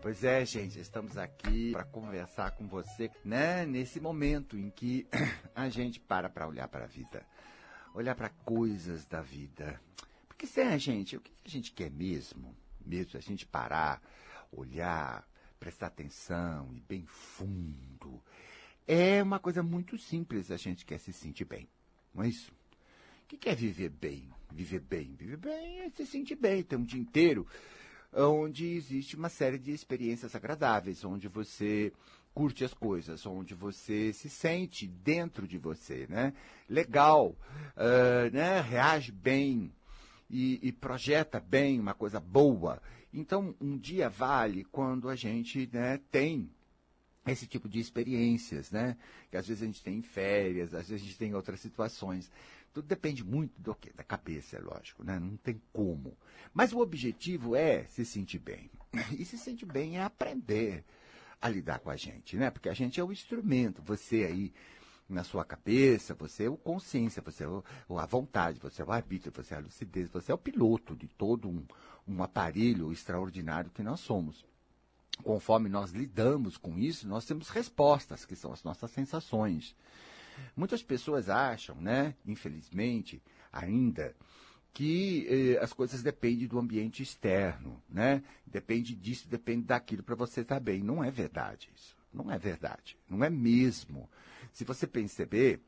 Pois é, gente, estamos aqui para conversar com você, né? Nesse momento em que a gente para para olhar para a vida, olhar para coisas da vida. Porque, se é, gente, o que a gente quer mesmo? Mesmo a gente parar, olhar, prestar atenção e bem fundo. É uma coisa muito simples, a gente quer se sentir bem, não é isso? O que é viver bem? Viver bem? Viver bem é se sentir bem, ter um dia inteiro onde existe uma série de experiências agradáveis, onde você curte as coisas, onde você se sente dentro de você, né? Legal, uh, né? Reage bem e, e, projeta bem uma coisa boa. Então, um dia vale quando a gente né, tem esse tipo de experiências, né? Que às vezes a gente tem em férias, às vezes a gente tem em outras situações. Tudo depende muito do quê? Da cabeça, é lógico, né? Não tem como. Mas o objetivo é se sentir bem. E se sentir bem é aprender a lidar com a gente, né? Porque a gente é o instrumento. Você aí na sua cabeça, você é o consciência, você é o, a vontade, você é o arbítrio, você é a lucidez, você é o piloto de todo um, um aparelho extraordinário que nós somos conforme nós lidamos com isso, nós temos respostas, que são as nossas sensações. Muitas pessoas acham, né, infelizmente, ainda, que eh, as coisas dependem do ambiente externo, né? Depende disso, depende daquilo para você estar bem. Não é verdade isso. Não é verdade. Não é mesmo. Se você perceber,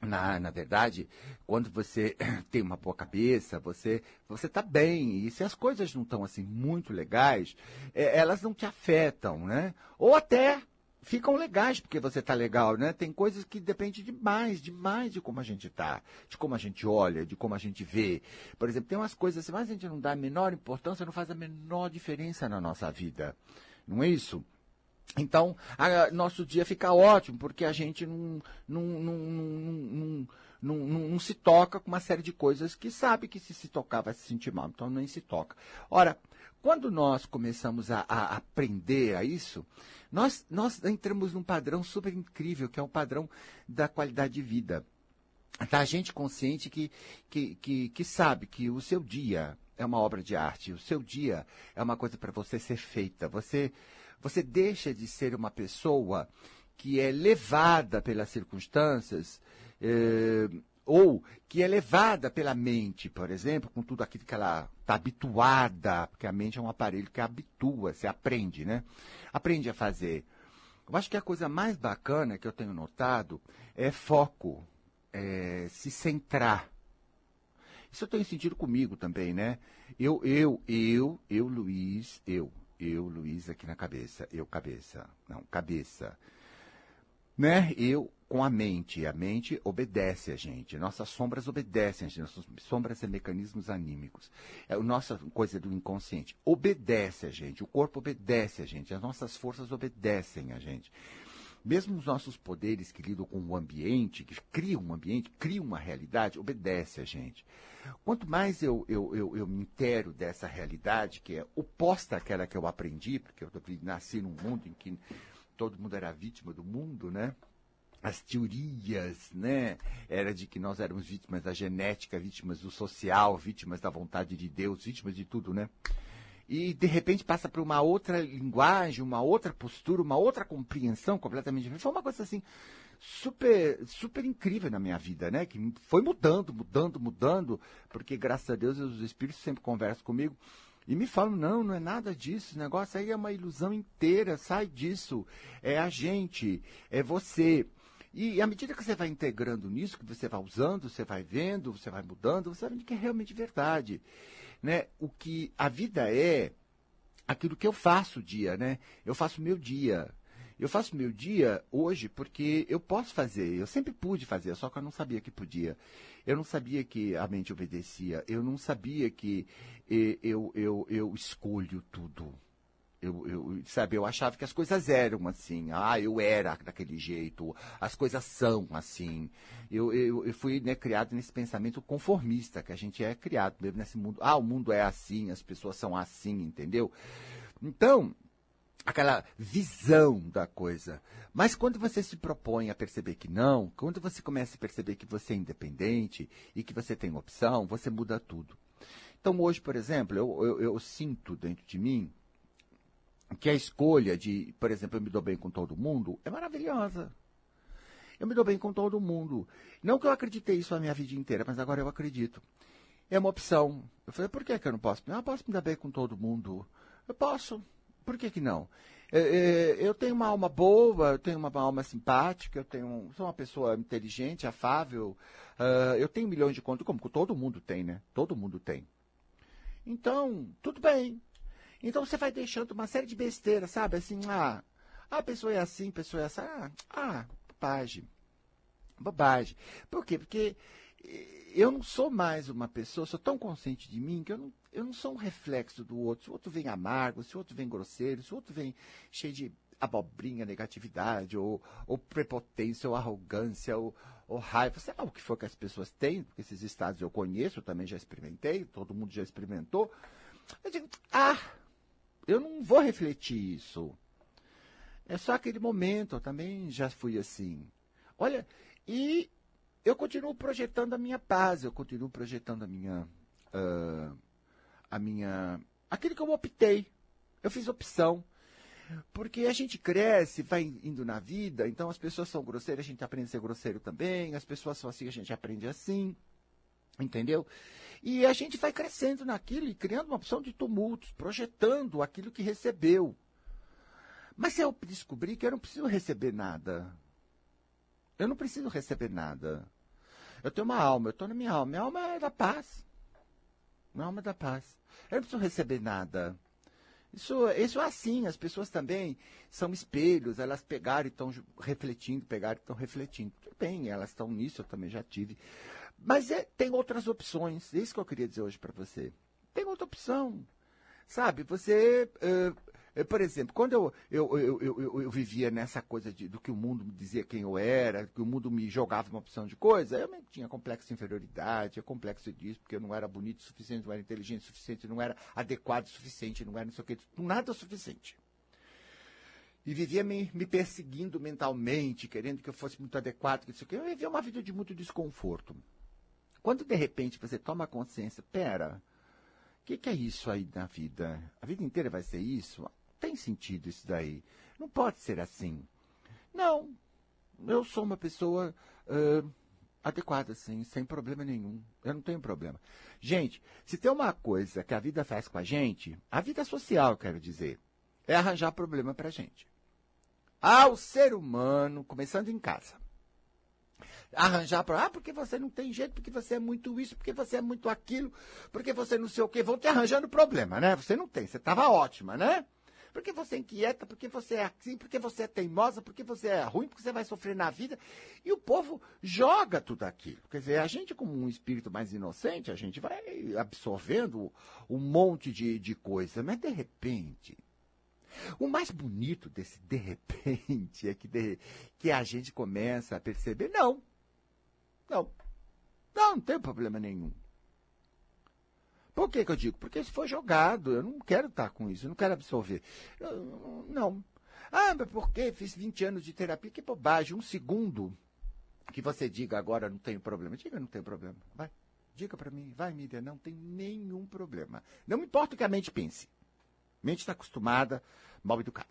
na, na verdade, quando você tem uma boa cabeça, você você está bem. E se as coisas não estão assim muito legais, é, elas não te afetam, né? Ou até ficam legais porque você está legal, né? Tem coisas que dependem demais, demais de como a gente está, de como a gente olha, de como a gente vê. Por exemplo, tem umas coisas assim, mas a gente não dá a menor importância, não faz a menor diferença na nossa vida. Não é isso? Então, a, nosso dia fica ótimo, porque a gente não, não, não, não, não, se toca com uma série de coisas que sabe que se se tocar vai se sentir mal, então nem se toca. Ora, quando nós começamos a, a aprender a isso, nós, nós entramos num padrão super incrível, que é o padrão da qualidade de vida. Da gente consciente que, que, que, que sabe que o seu dia é uma obra de arte, o seu dia é uma coisa para você ser feita. Você você deixa de ser uma pessoa que é levada pelas circunstâncias, eh, ou que é levada pela mente, por exemplo, com tudo aquilo que ela está habituada, porque a mente é um aparelho que habitua, você aprende, né? Aprende a fazer. Eu acho que a coisa mais bacana que eu tenho notado é foco, é se centrar. Isso eu tenho sentido comigo também, né? Eu, eu, eu, eu, Luiz, eu eu, Luiz, aqui na cabeça. Eu, cabeça. Não, cabeça. Né? Eu com a mente. A mente obedece a gente. Nossas sombras obedecem a gente. Nossas sombras são mecanismos anímicos. É a nossa coisa do inconsciente. Obedece a gente. O corpo obedece a gente. As nossas forças obedecem a gente. Mesmo os nossos poderes que lidam com o ambiente, que criam um ambiente, criam uma realidade, obedece a gente. Quanto mais eu, eu, eu, eu me intero dessa realidade, que é oposta àquela que eu aprendi, porque eu nasci num mundo em que todo mundo era vítima do mundo, né? as teorias, né, era de que nós éramos vítimas da genética, vítimas do social, vítimas da vontade de Deus, vítimas de tudo, né? e de repente passa para uma outra linguagem, uma outra postura, uma outra compreensão completamente diferente. Foi uma coisa assim super super incrível na minha vida, né? Que foi mudando, mudando, mudando, porque graças a Deus os espíritos sempre conversam comigo e me falam, não, não é nada disso, o negócio aí é uma ilusão inteira, sai disso, é a gente, é você. E à medida que você vai integrando nisso, que você vai usando, você vai vendo, você vai mudando, você vai vendo que é realmente verdade. Né? O que a vida é aquilo que eu faço o dia, né? Eu faço meu dia. Eu faço meu dia hoje porque eu posso fazer, eu sempre pude fazer, só que eu não sabia que podia. Eu não sabia que a mente obedecia, eu não sabia que eu, eu, eu, eu escolho tudo. Eu, eu, sabe, eu achava que as coisas eram assim. Ah, eu era daquele jeito. As coisas são assim. Eu, eu, eu fui né, criado nesse pensamento conformista, que a gente é criado mesmo nesse mundo. Ah, o mundo é assim, as pessoas são assim, entendeu? Então, aquela visão da coisa. Mas quando você se propõe a perceber que não, quando você começa a perceber que você é independente e que você tem opção, você muda tudo. Então hoje, por exemplo, eu, eu, eu sinto dentro de mim que a escolha de, por exemplo, eu me dou bem com todo mundo é maravilhosa. Eu me dou bem com todo mundo. Não que eu acreditei isso a minha vida inteira, mas agora eu acredito. É uma opção. Eu falei, por que, que eu não posso? Eu posso me dar bem com todo mundo. Eu posso. Por que, que não? É, é, eu tenho uma alma boa, eu tenho uma alma simpática, eu tenho, sou uma pessoa inteligente, afável, uh, eu tenho milhões de contas, como todo mundo tem, né? Todo mundo tem. Então, tudo bem. Então você vai deixando uma série de besteiras, sabe? Assim, ah, a pessoa é assim, a pessoa é assim. Ah, ah bobagem. Bobagem. Por quê? Porque eu não sou mais uma pessoa, sou tão consciente de mim que eu não, eu não sou um reflexo do outro. Se o outro vem amargo, se o outro vem grosseiro, se o outro vem cheio de abobrinha, negatividade, ou, ou prepotência, ou arrogância, ou, ou raiva, sei lá o que for que as pessoas têm, porque esses estados eu conheço, eu também já experimentei, todo mundo já experimentou. Eu digo, ah, eu não vou refletir isso. É só aquele momento, eu também já fui assim. Olha, e eu continuo projetando a minha paz, eu continuo projetando a minha. Uh, a minha. aquilo que eu optei. Eu fiz opção. Porque a gente cresce, vai indo na vida, então as pessoas são grosseiras, a gente aprende a ser grosseiro também, as pessoas são assim, a gente aprende assim. Entendeu? E a gente vai crescendo naquilo e criando uma opção de tumultos, projetando aquilo que recebeu. Mas eu descobri que eu não preciso receber nada. Eu não preciso receber nada. Eu tenho uma alma, eu estou na minha alma. Minha alma é da paz. Minha alma da paz. Eu não preciso receber nada. Isso, isso é assim, as pessoas também são espelhos, elas pegaram e estão refletindo, pegaram e estão refletindo. Tudo bem, elas estão nisso, eu também já tive. Mas é, tem outras opções, é isso que eu queria dizer hoje para você. Tem outra opção. Sabe, você uh, por exemplo, quando eu, eu, eu, eu, eu vivia nessa coisa de, do que o mundo me dizia quem eu era, que o mundo me jogava uma opção de coisa, eu tinha complexo de inferioridade, complexo disso, porque eu não era bonito o suficiente, não era inteligente o suficiente, não era adequado o suficiente, não era não sei o que, nada o suficiente. E vivia me, me perseguindo mentalmente, querendo que eu fosse muito adequado, que isso aqui. Eu vivia uma vida de muito desconforto. Quando de repente você toma consciência, pera, o que, que, é isso aí na vida? A vida inteira vai ser isso? Tem sentido isso daí. Não pode ser assim. Não, eu sou uma pessoa uh, adequada, sim, sem problema nenhum. Eu não tenho problema. Gente, se tem uma coisa que a vida faz com a gente, a vida social, quero dizer, é arranjar problema pra gente. Ao ser humano, começando em casa. Arranjar para, ah, porque você não tem jeito, porque você é muito isso, porque você é muito aquilo, porque você não sei o quê, vão te arranjando problema, né? Você não tem, você estava ótima, né? Porque você é inquieta, porque você é assim, porque você é teimosa, porque você é ruim, porque você vai sofrer na vida. E o povo joga tudo aquilo. Quer dizer, a gente, como um espírito mais inocente, a gente vai absorvendo um monte de, de coisa. Mas, de repente, o mais bonito desse de repente é que, de, que a gente começa a perceber, não, não, não, não tem problema nenhum. Por que, que eu digo? Porque isso foi jogado. Eu não quero estar com isso, eu não quero absorver. Eu, não. Ah, mas por que fiz 20 anos de terapia? Que bobagem. Um segundo que você diga agora não tenho problema. Diga, não tenho problema. Vai. Diga para mim. Vai, Miriam, não tem nenhum problema. Não importa o que a mente pense. A mente está acostumada, mal educada.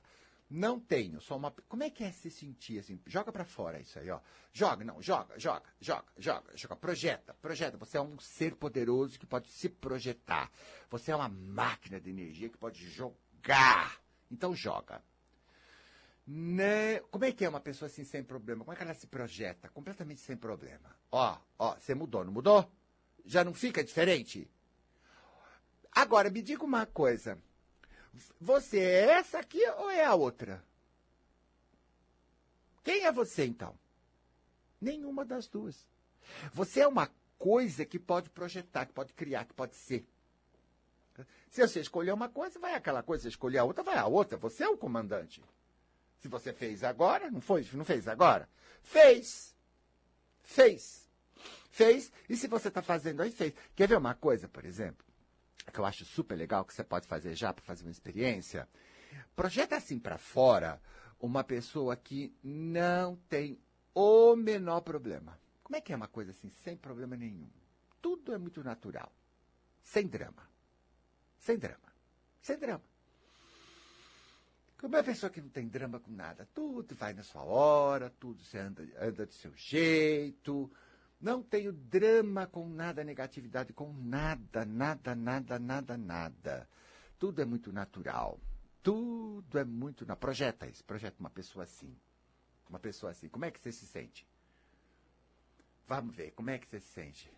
Não tenho, só uma. Como é que é se sentir assim? Joga para fora isso aí, ó. Joga, não, joga, joga, joga, joga, joga. Projeta, projeta. Você é um ser poderoso que pode se projetar. Você é uma máquina de energia que pode jogar. Então joga. Né? Como é que é uma pessoa assim sem problema? Como é que ela se projeta? Completamente sem problema. Ó, ó, você mudou, não mudou? Já não fica diferente? Agora, me diga uma coisa. Você é essa aqui ou é a outra? Quem é você então? Nenhuma das duas. Você é uma coisa que pode projetar, que pode criar, que pode ser. Se você escolher uma coisa, vai aquela coisa. Se escolher a outra, vai a outra. Você é o comandante. Se você fez agora, não foi? Não fez agora? Fez. Fez. Fez. E se você está fazendo aí, fez. Quer ver uma coisa, por exemplo? Que eu acho super legal, que você pode fazer já para fazer uma experiência, projeta assim para fora uma pessoa que não tem o menor problema. Como é que é uma coisa assim, sem problema nenhum? Tudo é muito natural. Sem drama. Sem drama. Sem drama. Como é uma pessoa que não tem drama com nada, tudo vai na sua hora, tudo você anda, anda do seu jeito. Não tenho drama com nada, negatividade com nada, nada, nada, nada, nada. Tudo é muito natural. Tudo é muito. Na... Projeta isso, projeta uma pessoa assim. Uma pessoa assim. Como é que você se sente? Vamos ver, como é que você se sente?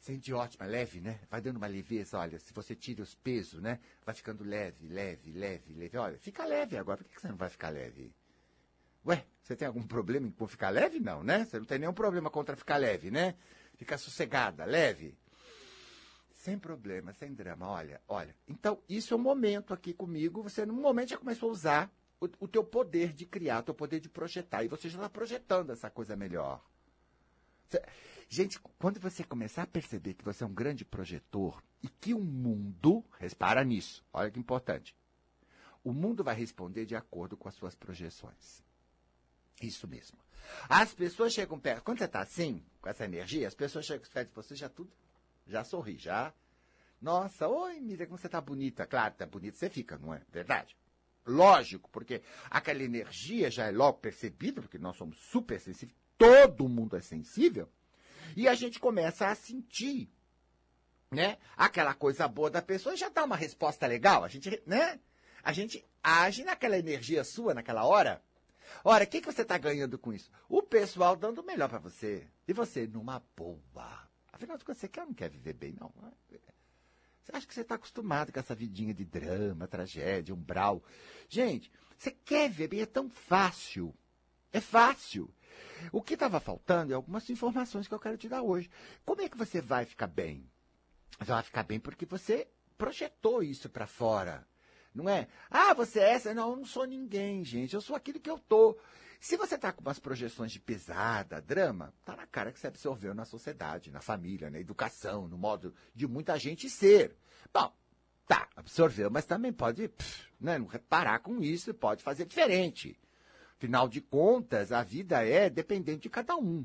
Sente ótima, leve, né? Vai dando uma leveza, olha, se você tira os pesos, né? Vai ficando leve, leve, leve, leve. Olha, fica leve agora. Por que você não vai ficar leve? Ué, você tem algum problema com ficar leve? Não, né? Você não tem nenhum problema contra ficar leve, né? Ficar sossegada, leve. Sem problema, sem drama. Olha, olha. Então, isso é um momento aqui comigo. Você, no momento, já começou a usar o, o teu poder de criar, o teu poder de projetar. E você já está projetando essa coisa melhor. Você, Gente, quando você começar a perceber que você é um grande projetor e que o mundo, repara nisso, olha que importante, o mundo vai responder de acordo com as suas projeções. Isso mesmo. As pessoas chegam perto, quando você está assim, com essa energia, as pessoas chegam perto de você, já tudo, já sorri, já. Nossa, oi, Miriam, como você está bonita. Claro, está bonita, você fica, não é? Verdade. Lógico, porque aquela energia já é logo percebida, porque nós somos super sensíveis, todo mundo é sensível. E a gente começa a sentir, né? Aquela coisa boa da pessoa já dá uma resposta legal. A gente, né? A gente age naquela energia sua naquela hora. Ora, o que, que você está ganhando com isso? O pessoal dando o melhor para você. E você numa boa. Afinal de contas, você quer ou não quer viver bem, não? Você acha que você está acostumado com essa vidinha de drama, tragédia, umbral. Gente, você quer viver bem, é tão fácil. É fácil. O que estava faltando é algumas informações que eu quero te dar hoje. Como é que você vai ficar bem? Você vai ficar bem porque você projetou isso para fora. Não é? Ah, você é essa? Não, eu não sou ninguém, gente. Eu sou aquilo que eu tô. Se você está com umas projeções de pesada, drama, tá na cara que você absorveu na sociedade, na família, na educação, no modo de muita gente ser. Bom, tá, absorveu, mas também pode pff, né, não reparar com isso, pode fazer diferente. Afinal de contas, a vida é dependente de cada um.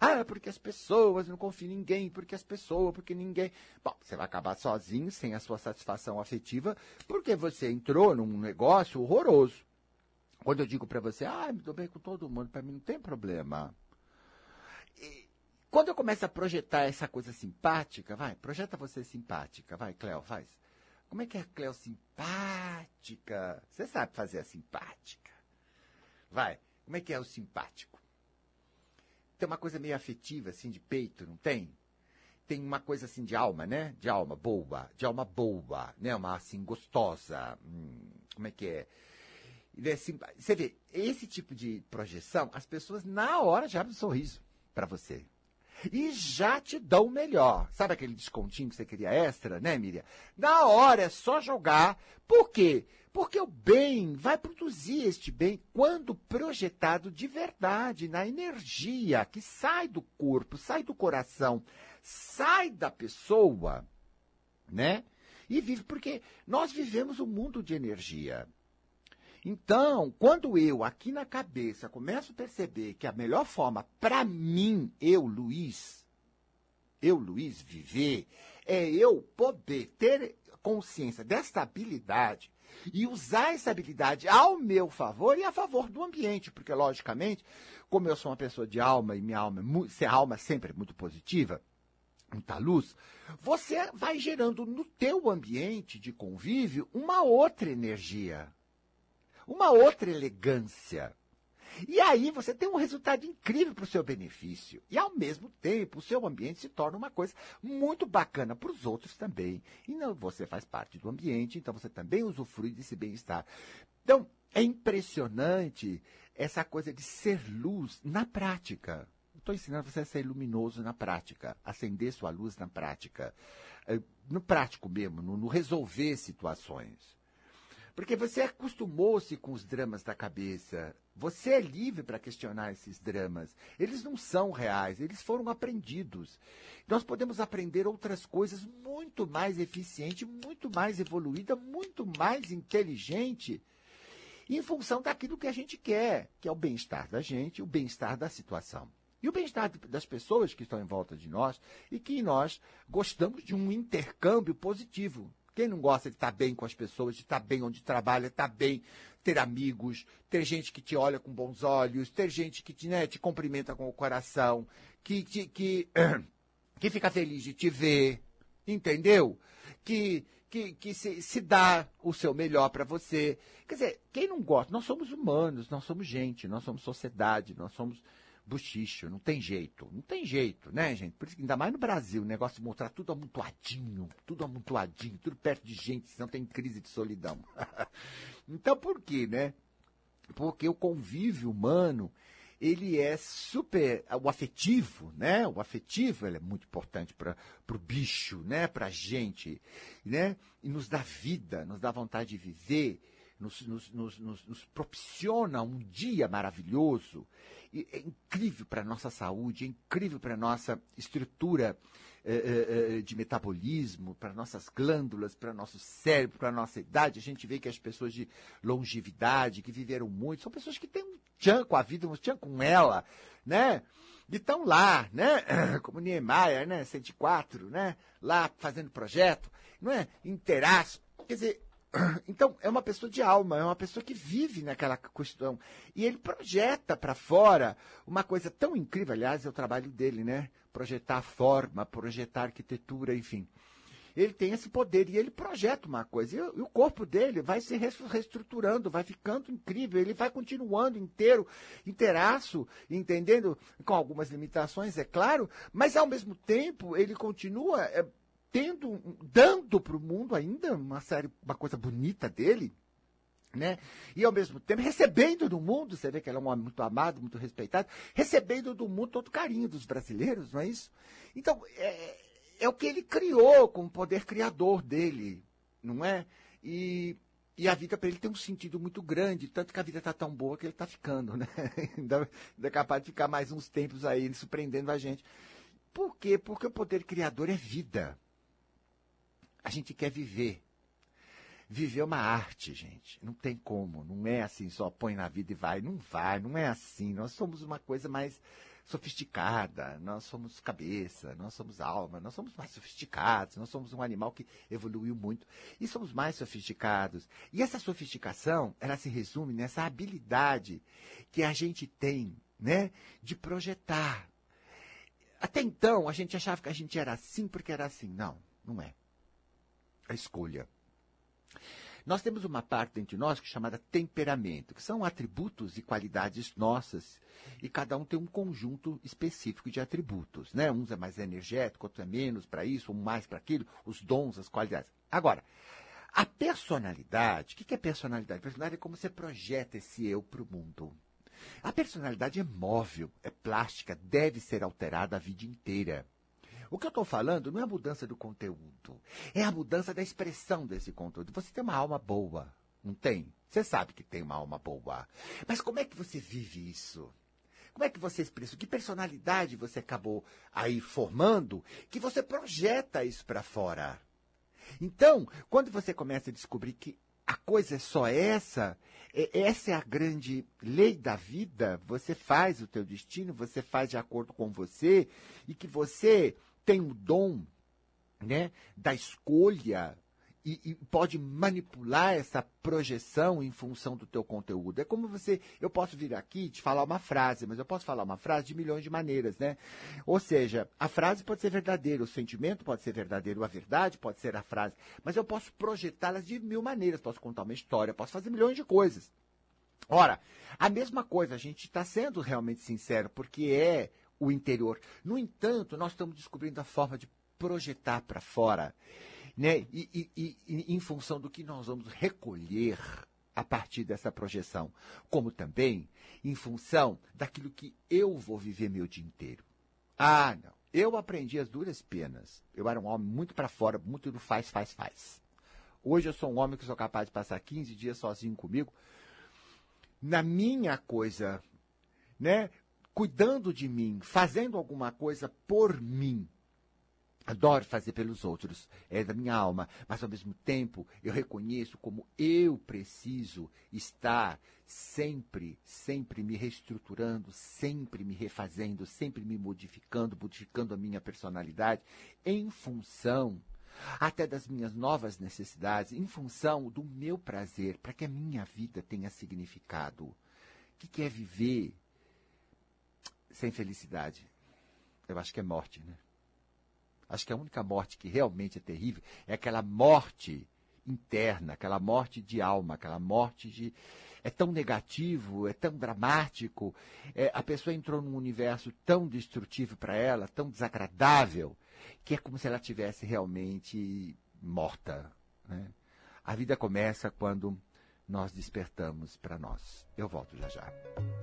Ah, porque as pessoas não confiam em ninguém, porque as pessoas, porque ninguém. Bom, você vai acabar sozinho, sem a sua satisfação afetiva, porque você entrou num negócio horroroso. Quando eu digo para você, ah, me dou bem com todo mundo, para mim não tem problema. E quando eu começo a projetar essa coisa simpática, vai, projeta você simpática, vai, Cleo, faz. Como é que é a Cleo simpática? Você sabe fazer a simpática. Vai. Como é que é o simpático? Tem uma coisa meio afetiva, assim, de peito, não tem? Tem uma coisa assim de alma, né? De alma boa, de alma boa, né? Uma assim gostosa. Hum, como é que é? é assim, você vê, esse tipo de projeção, as pessoas na hora já abrem um sorriso para você. E já te dão o melhor. Sabe aquele descontinho que você queria extra, né, Miriam? Na hora é só jogar. Por quê? Porque o bem vai produzir este bem quando projetado de verdade, na energia que sai do corpo, sai do coração, sai da pessoa, né? E vive, porque nós vivemos um mundo de energia. Então, quando eu, aqui na cabeça, começo a perceber que a melhor forma para mim, eu, Luiz, eu, Luiz, viver, é eu poder ter consciência desta habilidade e usar essa habilidade ao meu favor e a favor do ambiente, porque logicamente, como eu sou uma pessoa de alma e minha alma, se a alma sempre é muito positiva, muita luz, você vai gerando no teu ambiente de convívio uma outra energia, uma outra elegância. E aí você tem um resultado incrível para o seu benefício. E ao mesmo tempo, o seu ambiente se torna uma coisa muito bacana para os outros também. E não você faz parte do ambiente, então você também usufrui desse bem-estar. Então, é impressionante essa coisa de ser luz na prática. Estou ensinando você a ser luminoso na prática, acender sua luz na prática, eh, no prático mesmo, no, no resolver situações. Porque você acostumou-se com os dramas da cabeça. Você é livre para questionar esses dramas. Eles não são reais, eles foram aprendidos. Nós podemos aprender outras coisas muito mais eficiente, muito mais evoluída, muito mais inteligente, em função daquilo que a gente quer, que é o bem-estar da gente, o bem-estar da situação. E o bem-estar das pessoas que estão em volta de nós e que nós gostamos de um intercâmbio positivo. Quem não gosta de estar bem com as pessoas, de estar bem onde trabalha, estar bem, ter amigos, ter gente que te olha com bons olhos, ter gente que te, né, te cumprimenta com o coração, que, que, que, que fica feliz de te ver, entendeu? Que, que, que se, se dá o seu melhor para você. Quer dizer, quem não gosta? Nós somos humanos, nós somos gente, nós somos sociedade, nós somos buchicho, não tem jeito, não tem jeito, né, gente? Por isso que ainda mais no Brasil, o negócio de mostrar tudo amontoadinho, tudo amontoadinho, tudo perto de gente, senão tem crise de solidão. então por quê, né? Porque o convívio humano, ele é super, o afetivo, né? O afetivo, ele é muito importante para o bicho, né? Para a gente, né? E nos dá vida, nos dá vontade de viver, nos, nos, nos, nos proporciona um dia maravilhoso é incrível para a nossa saúde, é incrível para a nossa estrutura é, é, de metabolismo, para nossas glândulas, para nosso cérebro, para nossa idade. A gente vê que as pessoas de longevidade, que viveram muito, são pessoas que têm um tchan com a vida, um tchan com ela, né? E estão lá, né? Como Niemeyer, né? 104, né? Lá fazendo projeto, não é? Inteiraço. Quer dizer, então, é uma pessoa de alma, é uma pessoa que vive naquela questão. E ele projeta para fora uma coisa tão incrível, aliás, é o trabalho dele, né? Projetar forma, projetar arquitetura, enfim. Ele tem esse poder e ele projeta uma coisa. E, o corpo dele vai se reestruturando, vai ficando incrível, ele vai continuando inteiro, inteiraço, entendendo? Com algumas limitações, é claro, mas ao mesmo tempo ele continua. É, tendo, dando para o mundo ainda uma série, uma coisa bonita dele, né? E ao mesmo tempo recebendo do mundo, você vê que ele é um homem muito amado, muito respeitado, recebendo do mundo todo o carinho dos brasileiros, não é isso? Então, é, é o que ele criou com o poder criador dele, não é? E, e a vida para ele tem um sentido muito grande, tanto que a vida está tão boa que ele está ficando, né? ainda, ainda é capaz de ficar mais uns tempos aí surpreendendo a gente. Por quê? Porque o poder criador é vida. A gente quer viver. Viver é uma arte, gente. Não tem como. Não é assim, só põe na vida e vai. Não vai, não é assim. Nós somos uma coisa mais sofisticada, nós somos cabeça, nós somos alma, nós somos mais sofisticados, nós somos um animal que evoluiu muito e somos mais sofisticados. E essa sofisticação, ela se resume nessa habilidade que a gente tem, né, de projetar. Até então, a gente achava que a gente era assim porque era assim. Não, não é a escolha. Nós temos uma parte dentro de nós que é chamada temperamento, que são atributos e qualidades nossas, e cada um tem um conjunto específico de atributos, né? Uns é mais energético, outro é menos para isso, um mais para aquilo, os dons, as qualidades. Agora, a personalidade, o que é personalidade? Personalidade é como você projeta esse eu para o mundo. A personalidade é móvel, é plástica, deve ser alterada a vida inteira. O que eu estou falando não é a mudança do conteúdo, é a mudança da expressão desse conteúdo. Você tem uma alma boa, não tem? Você sabe que tem uma alma boa. Mas como é que você vive isso? Como é que você expressa? Que personalidade você acabou aí formando que você projeta isso para fora? Então, quando você começa a descobrir que a coisa é só essa, é, essa é a grande lei da vida, você faz o teu destino, você faz de acordo com você, e que você tem o dom né, da escolha e, e, pode manipular essa projeção em função do teu conteúdo. É como você, eu posso vir aqui te falar uma frase, mas eu posso falar uma frase de milhões de maneiras, né? Ou seja, a frase pode ser verdadeira, o sentimento pode ser verdadeiro, a verdade pode ser a frase, mas eu posso projetá-las de mil maneiras, posso contar uma história, posso fazer milhões de coisas. Ora, a mesma coisa, a gente está sendo realmente sincero, porque é o interior. No entanto, nós estamos descobrindo a forma de projetar para fora, né? E, e, e, em função do que nós vamos recolher a partir dessa projeção, como também em função daquilo que eu vou viver meu dia inteiro. Ah, não. Eu aprendi as duras penas. Eu era um homem muito para fora, muito do faz, faz, faz. Hoje eu sou um homem que sou capaz de passar 15 dias sozinho comigo, na minha coisa, né? Cuidando de mim, fazendo alguma coisa por mim. Adoro fazer pelos outros, é da minha alma, mas ao mesmo tempo eu reconheço como eu preciso estar sempre, sempre me reestruturando, sempre me refazendo, sempre me modificando, modificando a minha personalidade em função até das minhas novas necessidades, em função do meu prazer, para que a minha vida tenha significado. O que, é viver sem felicidade? Eu acho que é morte, né? Acho que a única morte que realmente é terrível é aquela morte interna, aquela morte de alma, aquela morte de. É tão negativo, é tão dramático, é, a pessoa entrou num universo tão destrutivo para ela, tão desagradável, que é como se ela tivesse realmente morta. Né? A vida começa quando nós despertamos para nós. Eu volto já já.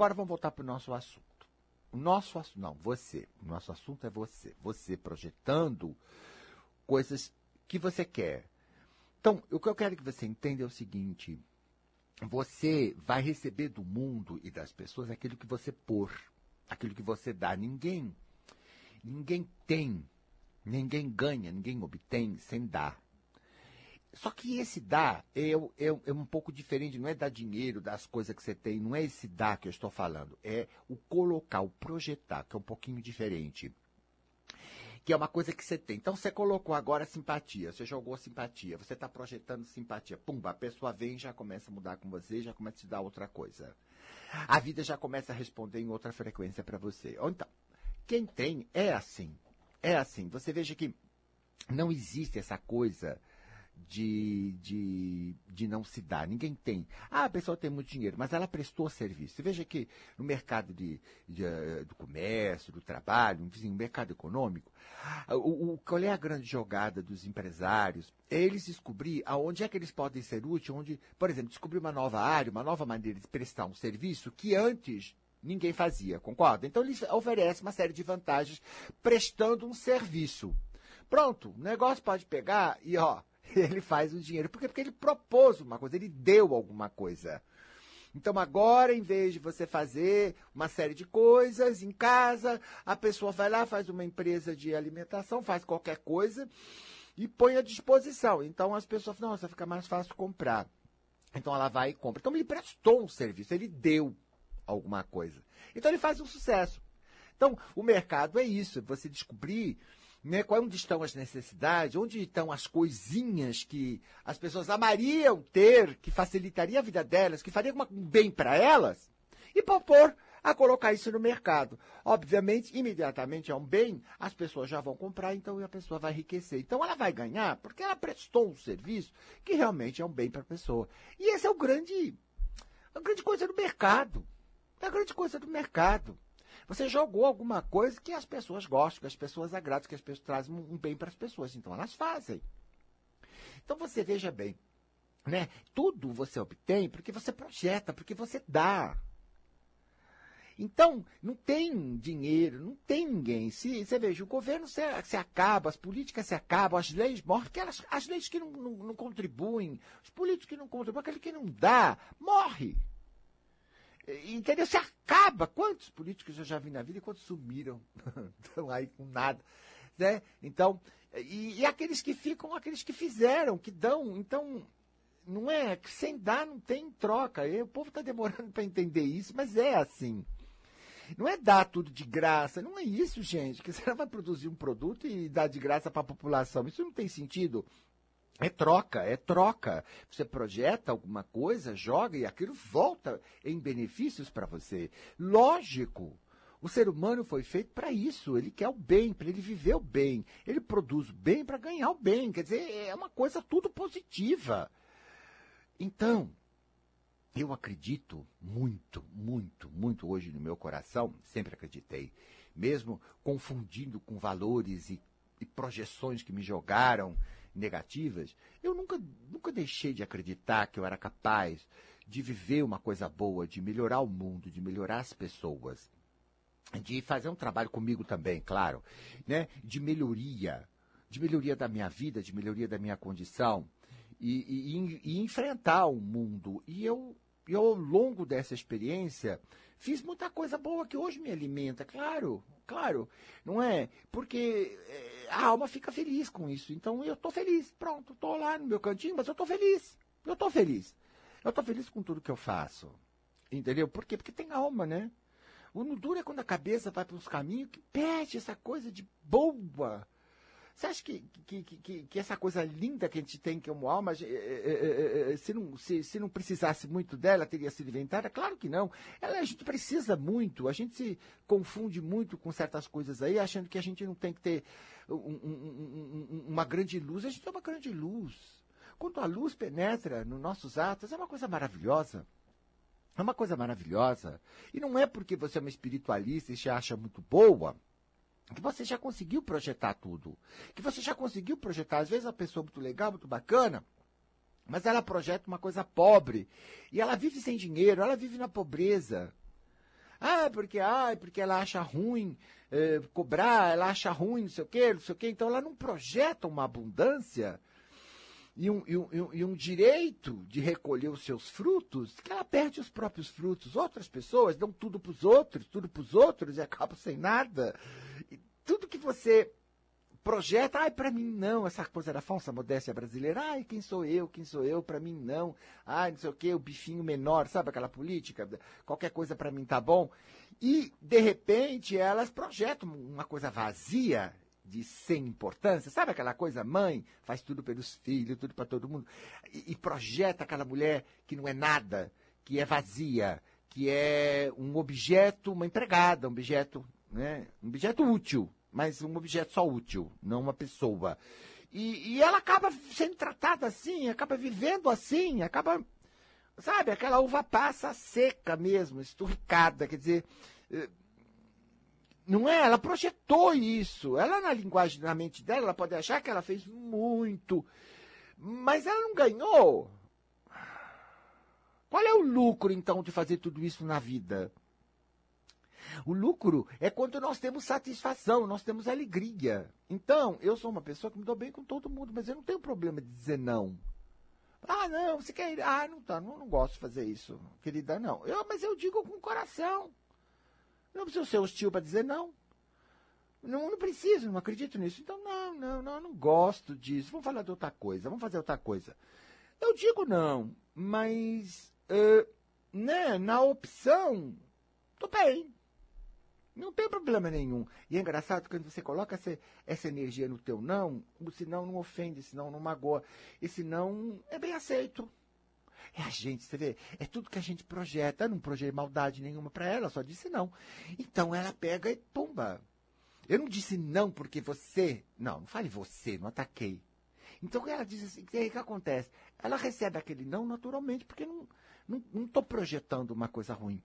Agora vamos voltar para o nosso assunto. O nosso assunto, não, você. O nosso assunto é você. Você projetando coisas que você quer. Então, o que eu quero que você entenda é o seguinte: você vai receber do mundo e das pessoas aquilo que você pôr, aquilo que você dá. Ninguém, ninguém tem, ninguém ganha, ninguém obtém sem dar. Só que esse dar é, é, é, um pouco diferente, não é dar dinheiro, das coisas que você tem, não é esse dar que eu estou falando, é o colocar, o projetar, que é um pouquinho diferente. Que é uma coisa que você tem. Então você colocou agora simpatia, você jogou simpatia, você está projetando simpatia. Pumba, a pessoa vem já começa a mudar com você, já começa a te dar outra coisa. A vida já começa a responder em outra frequência para você. Então, quem tem é assim. É assim. Você veja que não existe essa coisa de, de, de não se dar. Ninguém tem. Ah, a pessoa tem muito dinheiro, mas ela prestou serviço. Veja que no mercado de, de eh, do comércio, do trabalho, no mercado econômico, o, o, qual é a grande jogada dos empresários? É eles descobrir aonde é que eles podem ser úteis, onde, por exemplo, descobrir uma nova área, uma nova maneira de prestar um serviço que antes ninguém fazia, concorda? Então eles oferecem uma série de vantagens prestando um serviço. Pronto, o negócio pode pegar e, ó, ele faz o dinheiro. Por quê? Porque ele propôs uma coisa, ele deu alguma coisa. Então agora, em vez de você fazer uma série de coisas em casa, a pessoa vai lá, faz uma empresa de alimentação, faz qualquer coisa e põe à disposição. Então as pessoas falam, nossa, fica mais fácil comprar. Então ela vai e compra. Então ele prestou um serviço, ele deu alguma coisa. Então ele faz um sucesso. Então o mercado é isso, você descobrir né? Onde estão as necessidades? Onde estão as coisinhas que as pessoas amariam ter, que facilitaria a vida delas, que faria um bem para elas? E propor a colocar isso no mercado. Obviamente, imediatamente é um bem, as pessoas já vão comprar, então a pessoa vai enriquecer. Então ela vai ganhar porque ela prestou um serviço que realmente é um bem para a pessoa. E esse é o grande, a grande coisa do mercado. É a grande coisa do mercado. Você jogou alguma coisa que as pessoas gostam, que as pessoas agradam, que as pessoas trazem um bem para as pessoas. Então elas fazem. Então você veja bem, né? Tudo você obtém porque você projeta, porque você dá. Então, não tem dinheiro, não tem ninguém. Se você veja, o governo se, se acaba, as políticas se acabam, as leis morrem, porque elas, as leis que não, não, não contribuem, os políticos que não contribuem, aquele que não dá, morre. Entendeu? Se acaba. Quantos políticos eu já vi na vida e quantos sumiram? Estão aí com nada. Né? Então, e, e, aqueles que ficam, aqueles que fizeram, que dão. Então, não é que sem dar não tem troca. E o povo está demorando para entender isso, mas é assim. Não é dar tudo de graça, não é isso, gente. Que você vai produzir um produto e dar de graça para a população. Isso não tem sentido. É troca, é troca. Você projeta alguma coisa, joga e aquilo volta em benefícios para você. Lógico. O ser humano foi feito para isso. Ele quer o bem, para ele viver o bem. Ele produz o bem para ganhar o bem. Quer dizer, é uma coisa tudo positiva. Então, eu acredito muito, muito, muito hoje no meu coração, sempre acreditei, mesmo confundindo com valores e, e projeções que me jogaram negativas, eu nunca, nunca deixei de acreditar que eu era capaz de viver uma coisa boa, de melhorar o mundo, de melhorar as pessoas, de fazer um trabalho comigo também, claro, né? de melhoria, de melhoria da minha vida, de melhoria da minha condição e, e, e enfrentar o mundo. E eu, eu, ao longo dessa experiência, fiz muita coisa boa que hoje me alimenta, claro, claro, não é? Porque é, a alma fica feliz com isso. Então eu estou feliz, pronto, estou lá no meu cantinho, mas eu estou feliz, eu estou feliz. Eu estou feliz com tudo que eu faço. Entendeu? Por quê? Porque tem alma, né? O duro é quando a cabeça vai para uns caminhos que perde essa coisa de boa. Você acha que, que, que, que, essa coisa linda que a gente tem, que é alma, se não, se, se não precisasse muito dela, teria sido inventada? Claro que não. Ela, a gente precisa muito, a gente se confunde muito com certas coisas aí, achando que a gente não tem que ter um, um, um, uma grande luz. A gente tem uma grande luz. Quando a luz penetra nos nossos atos, é uma coisa maravilhosa. É uma coisa maravilhosa. E não é porque você é uma espiritualista e se acha muito boa que você já conseguiu projetar tudo. Que você já conseguiu projetar. Às vezes a pessoa muito legal, muito bacana, mas ela projeta uma coisa pobre. E ela vive sem dinheiro, ela vive na pobreza. Ah, porque, ah, porque ela acha ruim eh, cobrar, ela acha ruim, não sei o quê, não sei o quê. Então ela não projeta uma abundância e um, e, um, e um, direito de recolher os seus frutos, que ela perde os próprios frutos. Outras pessoas dão tudo para os outros, tudo para os outros e acabam sem nada tudo que você projeta, ai, para mim não, essa coisa da falsa modéstia brasileira, ai, quem sou eu, quem sou eu, para mim não, ai, não sei o que, o bifinho menor, sabe aquela política, qualquer coisa para mim tá bom. E, de repente, elas projetam uma coisa vazia, de sem importância, sabe aquela coisa, mãe faz tudo pelos filhos, tudo para todo mundo, e, e projeta aquela mulher que não é nada, que é vazia, que é um objeto, uma empregada, um objeto, né, um objeto útil, mas um objeto só útil, não uma pessoa. E, e ela acaba sendo tratada assim, acaba vivendo assim, acaba. Sabe, aquela uva passa seca mesmo, esturricada, quer dizer. Não é? Ela projetou isso. Ela, na linguagem, na mente dela, ela pode achar que ela fez muito. Mas ela não ganhou. Qual é o lucro, então, de fazer tudo isso na vida? O lucro é quando nós temos satisfação, nós temos alegria. Então, eu sou uma pessoa que me dou bem com todo mundo, mas eu não tenho problema de dizer não. Ah, não, você quer ir? Ah, não tá, não, não gosto de fazer isso, querida, não. Eu, mas eu digo com o coração. Não preciso ser hostil para dizer não. Não, não preciso, não acredito nisso. Então, não, não, não, não gosto disso. Vamos falar de outra coisa, vamos fazer outra coisa. Eu digo não, mas uh, né, na opção, tô bem. Não tem problema nenhum. E é engraçado quando você coloca essa, essa energia no teu não, o senão não ofende, senão não magoa. E senão é bem aceito. É a gente, você vê, é tudo que a gente projeta. Eu não projetei maldade nenhuma para ela, só disse não. Então ela pega e pumba. Eu não disse não porque você. Não, não fale você, não ataquei. Então ela diz assim, e aí o que acontece? Ela recebe aquele não naturalmente, porque não estou não, projetando uma coisa ruim.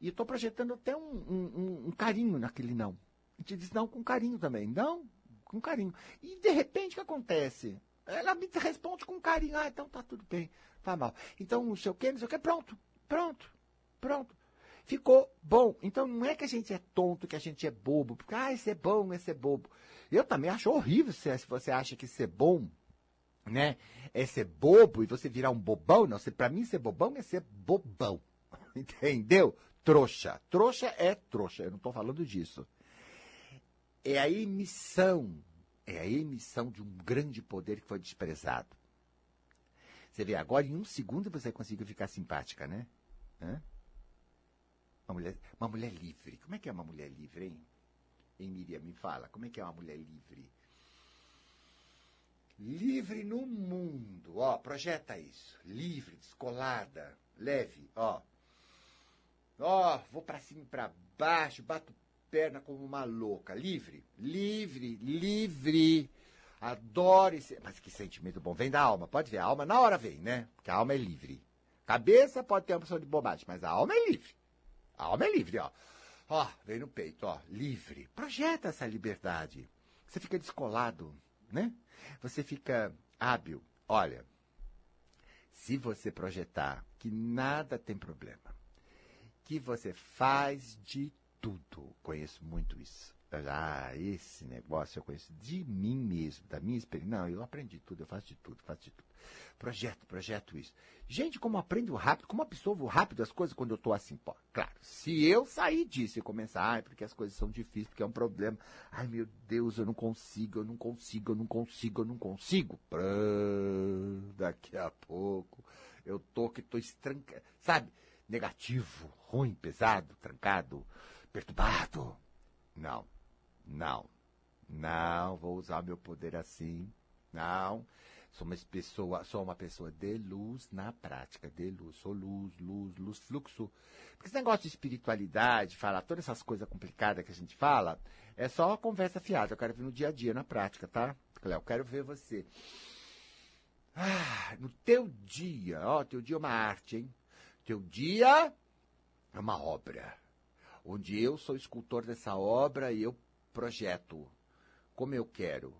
E estou projetando até um, um, um, carinho naquele não. A gente diz não com carinho também. Não, com carinho. E de repente o que acontece? Ela me responde com carinho. Ah, então tá tudo bem, tá mal. Então não sei o que, não sei o que, pronto, pronto, pronto. Ficou bom. Então não é que a gente é tonto, que a gente é bobo. Porque, ah, esse é bom, esse é bobo. Eu também acho horrível se, se você acha que ser bom, né, é ser bobo e você virar um bobão. Não, para mim ser bobão é ser bobão. Entendeu? trouxa. Trouxa é trouxa, eu não estou falando disso. É a emissão, é a emissão de um grande poder que foi desprezado. Você vê, agora em um segundo você conseguiu ficar simpática, né? Hã? Uma mulher, uma mulher livre. Como é que é uma mulher livre, hein? Hein, Miriam, me fala, como é que é uma mulher livre? Livre no mundo, ó, projeta isso. Livre, descolada, leve, ó. Ó, vou para cima e para baixo, bato perna como uma louca. Livre, livre, livre. Adoro esse. Mas que sentimento bom. Vem da alma. Pode ver, a alma na hora vem, né? Porque a alma é livre. Cabeça pode ter uma opção de bobagem, mas a alma é livre. A alma é livre, ó. Ó, vem no peito, ó. Livre. Projeta essa liberdade. Você fica descolado, né? Você fica hábil. Olha, se você projetar que nada tem problema, que você faz de tudo, conheço muito isso. Ah, esse negócio eu conheço de mim mesmo, da minha experiência. Não, eu aprendi tudo, eu faço de tudo, faço de tudo. Projeto, projeto isso. Gente, como aprendo rápido, como absorvo rápido as coisas quando eu estou assim, pô. Claro, se eu sair disso e começar, ai, porque as coisas são difíceis, porque é um problema. Ai, meu Deus, eu não consigo, eu não consigo, eu não consigo, eu não consigo. Prã, daqui a pouco eu tô que tô estranca, sabe? Negativo, ruim, pesado, trancado, perturbado. Não, não, não vou usar meu poder assim. Não. Sou uma pessoa, sou uma pessoa de luz na prática, de luz. Sou luz, luz, luz, fluxo. Porque esse negócio de espiritualidade, falar todas essas coisas complicadas que a gente fala, é só uma conversa fiada. Eu quero ver no dia a dia, na prática, tá? Cléo, quero ver você. Ah, no teu dia, ó, teu dia é uma arte, hein? Teu dia é uma obra. Onde eu sou escultor dessa obra e eu projeto como eu quero.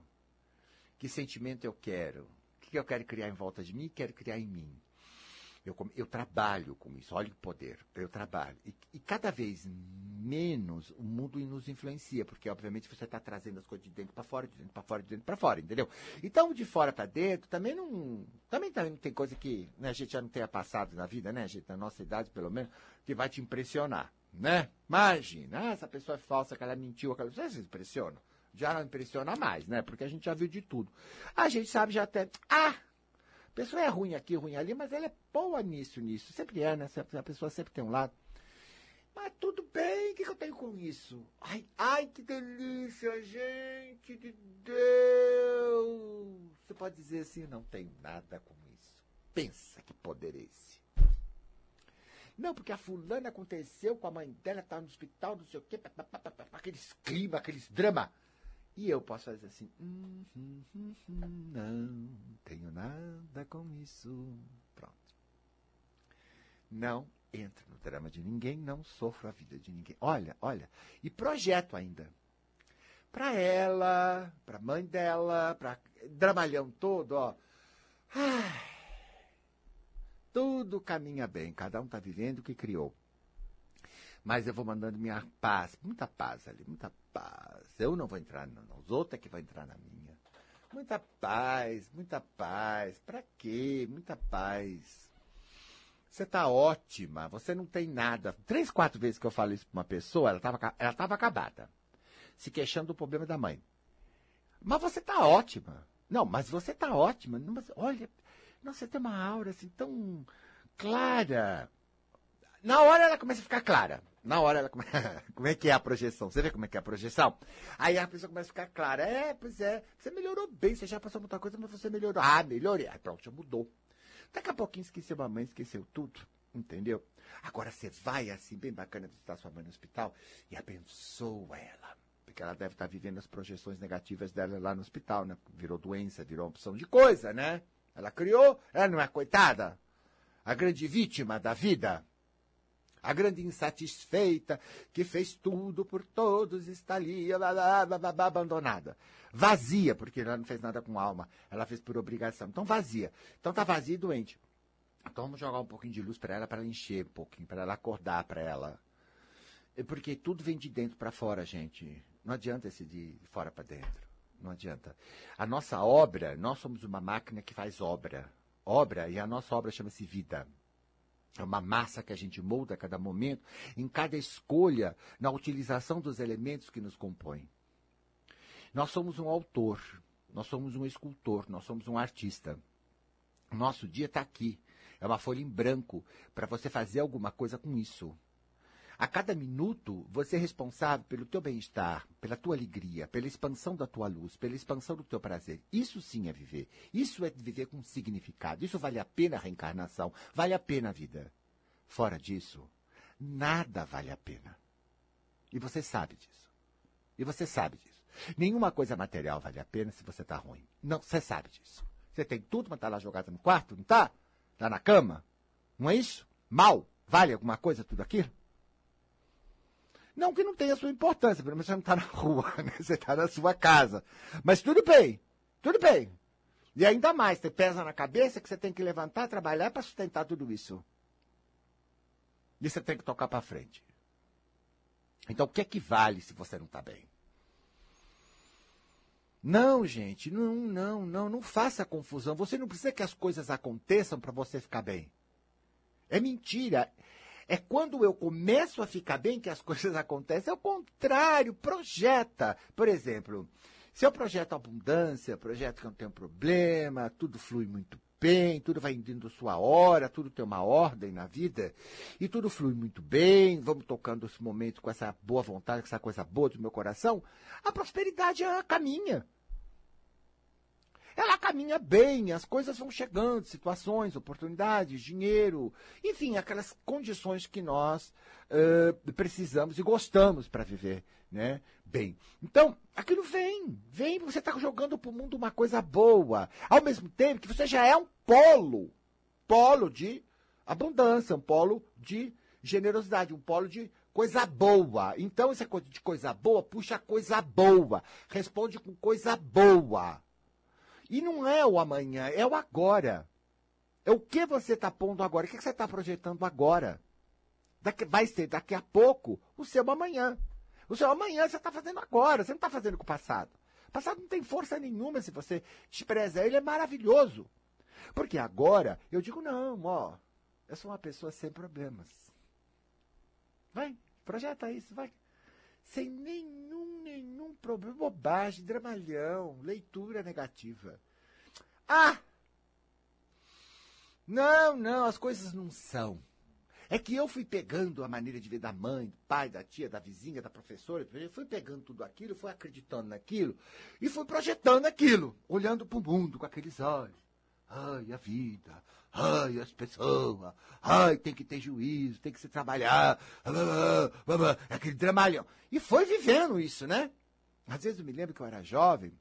Que sentimento eu quero? O que eu quero criar em volta de mim? Quero criar em mim. Eu, eu trabalho com isso, olha o poder, eu trabalho. E, e cada vez menos o mundo nos influencia, porque obviamente você está trazendo as coisas de dentro para fora, de dentro para fora, de dentro para fora, entendeu? Então, de fora para dentro, também não. Também, também tem coisa que né, a gente já não tenha passado na vida, né, gente, na nossa idade pelo menos, que vai te impressionar, né? Imagina, ah, essa pessoa é falsa, que ela mentiu, aquela. Você se impressiona? Já não impressiona mais, né? Porque a gente já viu de tudo. A gente sabe já até. Ah! A pessoa é ruim aqui, ruim ali, mas ela é boa nisso, nisso. Sempre é, né? A pessoa sempre tem um lado. Mas tudo bem, o que, que eu tenho com isso? Ai, ai, que delícia, gente de Deus! Você pode dizer assim, não tenho nada com isso. Pensa que poder é esse. Não, porque a fulana aconteceu com a mãe dela, tá no hospital, não sei o quê, aqueles clima, aqueles drama. E eu posso fazer assim, hum, hum, hum, não tenho nada com isso. Pronto. Não entro no drama de ninguém, não sofro a vida de ninguém. Olha, olha, e projeto ainda. Para ela, para mãe dela, para dramalhão todo, ó. Ai, tudo caminha bem, cada um está vivendo o que criou. Mas eu vou mandando minha paz, muita paz ali, muita paz. Eu não vou entrar nos outros é que vai entrar na minha. Muita paz, muita paz. Para quê? Muita paz. Você está ótima, você não tem nada. Três, quatro vezes que eu falo isso para uma pessoa, ela estava ela tava acabada. Se queixando do problema da mãe. Mas você está ótima. Não, mas você está ótima. Mas, olha, você tem uma aura assim tão clara. Na hora ela começa a ficar clara. Na hora ela começa. como é que é a projeção? Você vê como é que é a projeção? Aí a pessoa começa a ficar clara. É, pois é. Você melhorou bem, você já passou muita coisa, mas você melhorou. Ah, melhorei. Aí pronto, já mudou. Daqui a pouquinho esqueceu a mãe, esqueceu tudo. Entendeu? Agora você vai assim, bem bacana, visitar sua mãe no hospital e abençoa ela. Porque ela deve estar vivendo as projeções negativas dela lá no hospital, né? Virou doença, virou opção de coisa, né? Ela criou, ela não é coitada? A grande vítima da vida a grande insatisfeita, que fez tudo por todos, está ali, abandonada. Vazia, porque ela não fez nada com alma, ela fez por obrigação. Então, vazia. Então, está vazia e doente. Então, vamos jogar um pouquinho de luz para ela, para ela encher um pouquinho, para ela acordar para ela. Porque tudo vem de dentro para fora, gente. Não adianta esse de fora para dentro. Não adianta. A nossa obra, nós somos uma máquina que faz obra. Obra, e a nossa obra chama-se vida. É uma massa que a gente molda a cada momento, em cada escolha, na utilização dos elementos que nos compõem. Nós somos um autor, nós somos um escultor, nós somos um artista. Nosso dia está aqui. É uma folha em branco para você fazer alguma coisa com isso. A cada minuto, você é responsável pelo teu bem-estar, pela tua alegria, pela expansão da tua luz, pela expansão do teu prazer. Isso sim é viver. Isso é viver com significado. Isso vale a pena a reencarnação, vale a pena a vida. Fora disso, nada vale a pena. E você sabe disso. E você sabe disso. Nenhuma coisa material vale a pena se você está ruim. Não, você sabe disso. Você tem tudo, mas está lá jogado no quarto, não está? Está na cama? Não é isso? Mal? Vale alguma coisa tudo aquilo? Não que não tenha sua importância, pelo menos você não está na rua, né? você está na sua casa. Mas tudo bem, tudo bem. E ainda mais, você pesa na cabeça que você tem que levantar, trabalhar para sustentar tudo isso. E você tem que tocar para frente. Então, o que é que vale se você não está bem? Não, gente, não, não, não, não faça confusão. Você não precisa que as coisas aconteçam para você ficar bem. É mentira. É quando eu começo a ficar bem que as coisas acontecem. É o contrário, projeta. Por exemplo, se eu projeto abundância, projeto que não tem problema, tudo flui muito bem, tudo vai indo sua hora, tudo tem uma ordem na vida, e tudo flui muito bem, vamos tocando esse momento com essa boa vontade, com essa coisa boa do meu coração, a prosperidade caminha ela caminha bem, as coisas vão chegando, situações, oportunidades, dinheiro, enfim, aquelas condições que nós uh, precisamos e gostamos para viver né, bem. Então, aquilo vem, vem, você está jogando para o mundo uma coisa boa, ao mesmo tempo que você já é um polo, polo de abundância, um polo de generosidade, um polo de coisa boa. Então, essa coisa de coisa boa, puxa coisa boa, responde com coisa boa. E não é o amanhã, é o agora. É o que você está pondo agora, o que você está projetando agora. Daqui, vai ser daqui a pouco o seu amanhã. O seu amanhã você está fazendo agora, você não está fazendo com o passado. O passado não tem força nenhuma se você despreza ele, é maravilhoso. Porque agora eu digo, não, ó, eu sou uma pessoa sem problemas. Vai, projeta isso, vai sem nenhum, nenhum problema, bobagem, dramalhão, leitura negativa. Ah! Não, não, as coisas não são. É que eu fui pegando a maneira de ver da mãe, do pai, da tia, da vizinha, da professora, fui pegando tudo aquilo, fui acreditando naquilo e fui projetando aquilo, olhando para o mundo com aqueles olhos. Ai, a vida, ai, as pessoas, ai, tem que ter juízo, tem que se trabalhar, é aquele dramalhão. E foi vivendo isso, né? Às vezes eu me lembro que eu era jovem,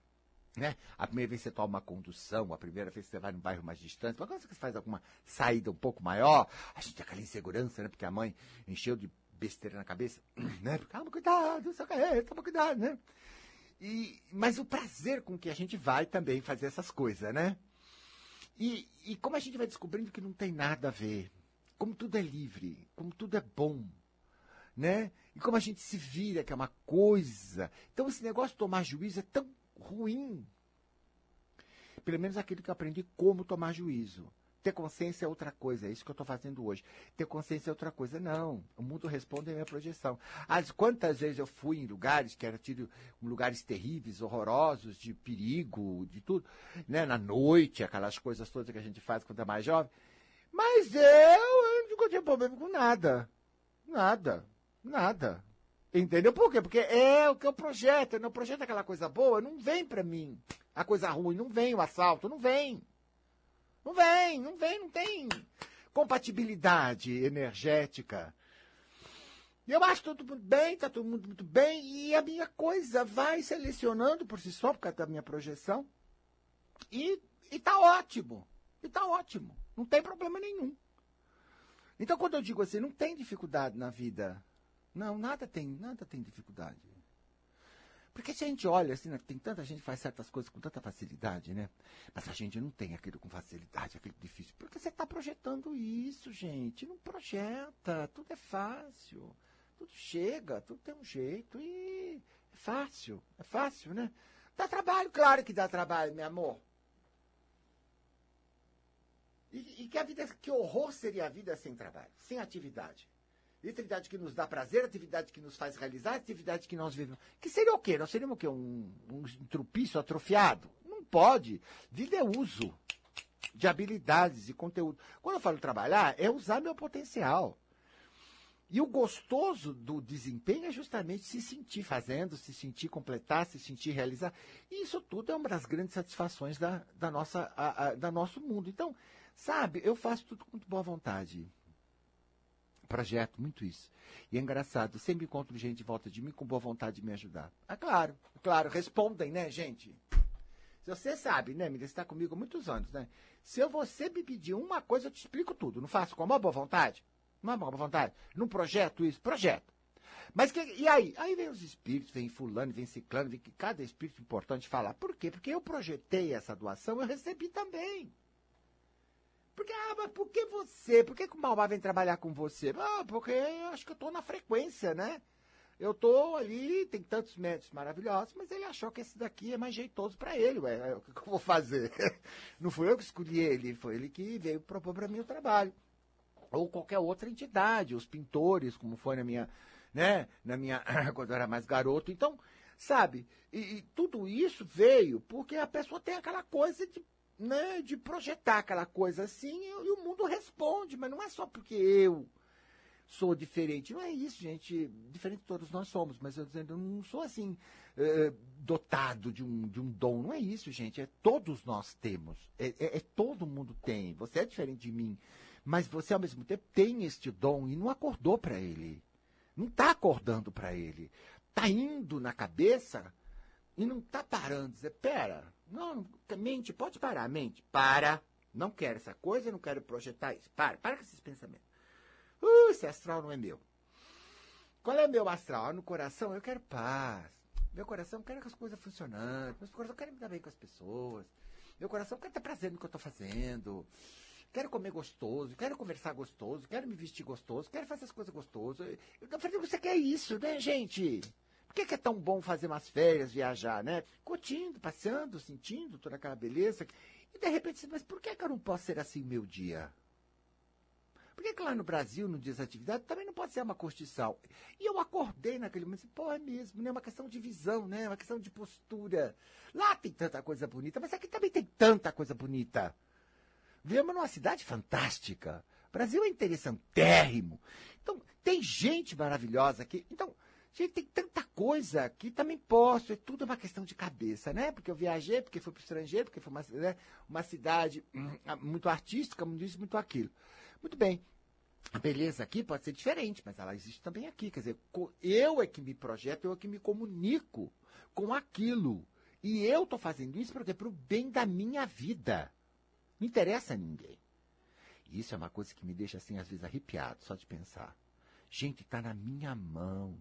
né? A primeira vez que você toma uma condução, a primeira vez que você vai num bairro mais distante, mas quando você faz alguma saída um pouco maior, a gente tem aquela insegurança, né? Porque a mãe encheu de besteira na cabeça, né? Calma, cuidado, só que toma cuidado, né? E, mas o prazer com que a gente vai também fazer essas coisas, né? E, e como a gente vai descobrindo que não tem nada a ver, como tudo é livre, como tudo é bom, né? E como a gente se vira, que é uma coisa. Então esse negócio de tomar juízo é tão ruim. Pelo menos aquilo que eu aprendi como tomar juízo. Ter consciência é outra coisa, é isso que eu estou fazendo hoje. Ter consciência é outra coisa. Não, o mundo responde à minha projeção. As quantas vezes eu fui em lugares que eram tido lugares terríveis, horrorosos, de perigo, de tudo, né? Na noite, aquelas coisas todas que a gente faz quando é mais jovem. Mas eu, eu nunca tinha problema com nada. Nada. Nada. Entendeu? Por quê? Porque é o que eu projeto. Eu não projeto aquela coisa boa, não vem para mim. A coisa ruim, não vem o assalto, não vem. Não vem, não vem, não tem compatibilidade energética. E eu acho tudo muito bem, está todo mundo muito bem, e a minha coisa vai selecionando por si só, por causa da minha projeção. E, está ótimo. E está ótimo. Não tem problema nenhum. Então, quando eu digo assim, não tem dificuldade na vida. Não, nada tem, nada tem dificuldade. Porque se a gente olha assim, né, tem tanta gente que faz certas coisas com tanta facilidade, né? Mas a gente não tem aquilo com facilidade, aquilo difícil. Porque você está projetando isso, gente. Não projeta. Tudo é fácil. Tudo chega, tudo tem um jeito. E é fácil. É fácil, né? Dá trabalho, claro que dá trabalho, meu amor. E, e que a vida, que horror seria a vida sem trabalho, sem atividade atividade que nos dá prazer, atividade que nos faz realizar, atividade que nós vivemos. Que seria o quê? Nós seríamos o quê? Um, um atrofiado? Não pode. Vida é uso de habilidades e conteúdo. Quando eu falo trabalhar, é usar meu potencial. E o gostoso do desempenho é justamente se sentir fazendo, se sentir completar, se sentir realizar. E isso tudo é uma das grandes satisfações da, da nossa, a, a, da nosso mundo. Então, sabe, eu faço tudo com boa vontade projeto, muito isso. E é engraçado, sempre encontro gente de volta de mim com boa vontade de me ajudar. Ah, claro, claro, respondem, né, gente? Você sabe, né, Miriam, você está comigo há muitos anos, né? Se eu você me pedir uma coisa, eu te explico tudo. Não faço com uma boa vontade? Não é boa vontade? Não projeto isso? Projeto. Mas que, e aí? Aí vem os espíritos, vem fulano, vem ciclano, vem que cada espírito importante falar. Por quê? Porque eu projetei essa doação, eu recebi também. Porque, ah, mas por que você? Por que, que o Malvá vem trabalhar com você? Ah, porque acho que eu estou na frequência, né? Eu estou ali, tem tantos médicos maravilhosos, mas ele achou que esse daqui é mais jeitoso para ele. Ué, o que, que eu vou fazer? Não fui eu que escolhi ele, foi ele que veio propor para mim o trabalho. Ou qualquer outra entidade, os pintores, como foi na minha, né, na minha, quando eu era mais garoto. Então, sabe, e, e tudo isso veio porque a pessoa tem aquela coisa de né, de projetar aquela coisa assim e, o mundo responde, mas não é só porque eu sou diferente. Não é isso, gente. Diferente todos nós somos, mas eu dizendo, eu não sou assim, uh, dotado de um, de um dom. Não é isso, gente. É todos nós temos. É, é, é todo mundo tem. Você é diferente de mim. Mas você, ao mesmo tempo, tem este dom e não acordou para ele. Não está acordando para ele. Está indo na cabeça e não está parando. Dizer, pera, não, mente, pode parar, mente. Para. Não quero essa coisa, não quero projetar isso. Para, para com esses pensamentos. Uh, esse astral não é meu. Qual é meu astral? No coração, eu quero paz. Meu coração quer que as coisas funcionando. Meu coração quer me dar bem com as pessoas. Meu coração quer ter prazer no que eu estou fazendo. Quero comer gostoso, quero conversar gostoso, quero me vestir gostoso, quero fazer as coisas gostosas. Eu falei, você quer isso, né, gente? Por que, é tão bom fazer umas férias, viajar, né? Curtindo, passeando, sentindo toda aquela beleza. E de repente, mas por que, que eu não posso ser assim meu dia? Por que, que lá no Brasil, no dia das atividades, também não pode ser uma constituição? E eu acordei naquele momento, pô, é mesmo, né? É uma questão de visão, né? É uma questão de postura. Lá tem tanta coisa bonita, mas aqui também tem tanta coisa bonita. Vivemos numa cidade fantástica. O Brasil é interessantérrimo. Então, tem gente maravilhosa aqui. Então, Gente, tem tanta coisa que também posso, é tudo uma questão de cabeça, né? Porque eu viajei, porque fui para o estrangeiro, porque foi uma, né, uma cidade hum, muito artística, muito isso, muito aquilo. Muito bem. A beleza aqui pode ser diferente, mas ela existe também aqui. Quer dizer, eu é que me projeto, eu é que me comunico com aquilo. E eu estou fazendo isso para o bem da minha vida. Não interessa a ninguém. E isso é uma coisa que me deixa, assim, às vezes arrepiado, só de pensar. Gente, está na minha mão.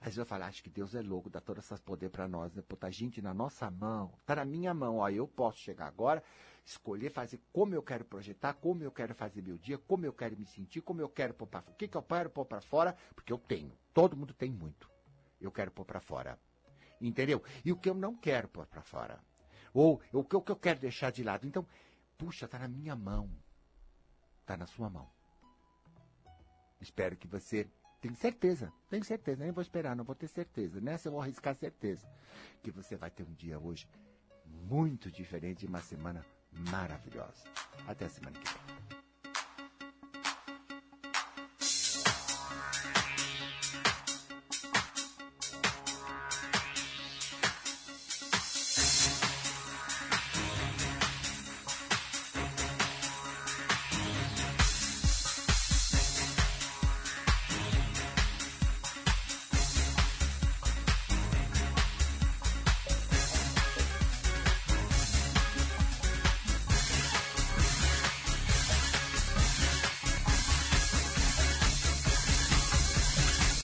Às vezes eu falo, acho que Deus é louco, dá todo esse poder para nós, né? Botar gente na nossa mão, tá na minha mão, ó, eu posso chegar agora, escolher fazer como eu quero projetar, como eu quero fazer meu dia, como eu quero me sentir, como eu quero pôr para fora. O que, que eu quero pôr para fora? Porque eu tenho. Todo mundo tem muito. Eu quero pôr para fora. Entendeu? E o que eu não quero pôr para fora. Ou o que eu quero deixar de lado. Então, puxa, tá na minha mão. Tá na sua mão. Espero que você tenho certeza, tenho certeza, nem vou esperar, não vou ter certeza. Nessa eu vou arriscar certeza. Que você vai ter um dia hoje muito diferente e uma semana maravilhosa. Até a semana que vem.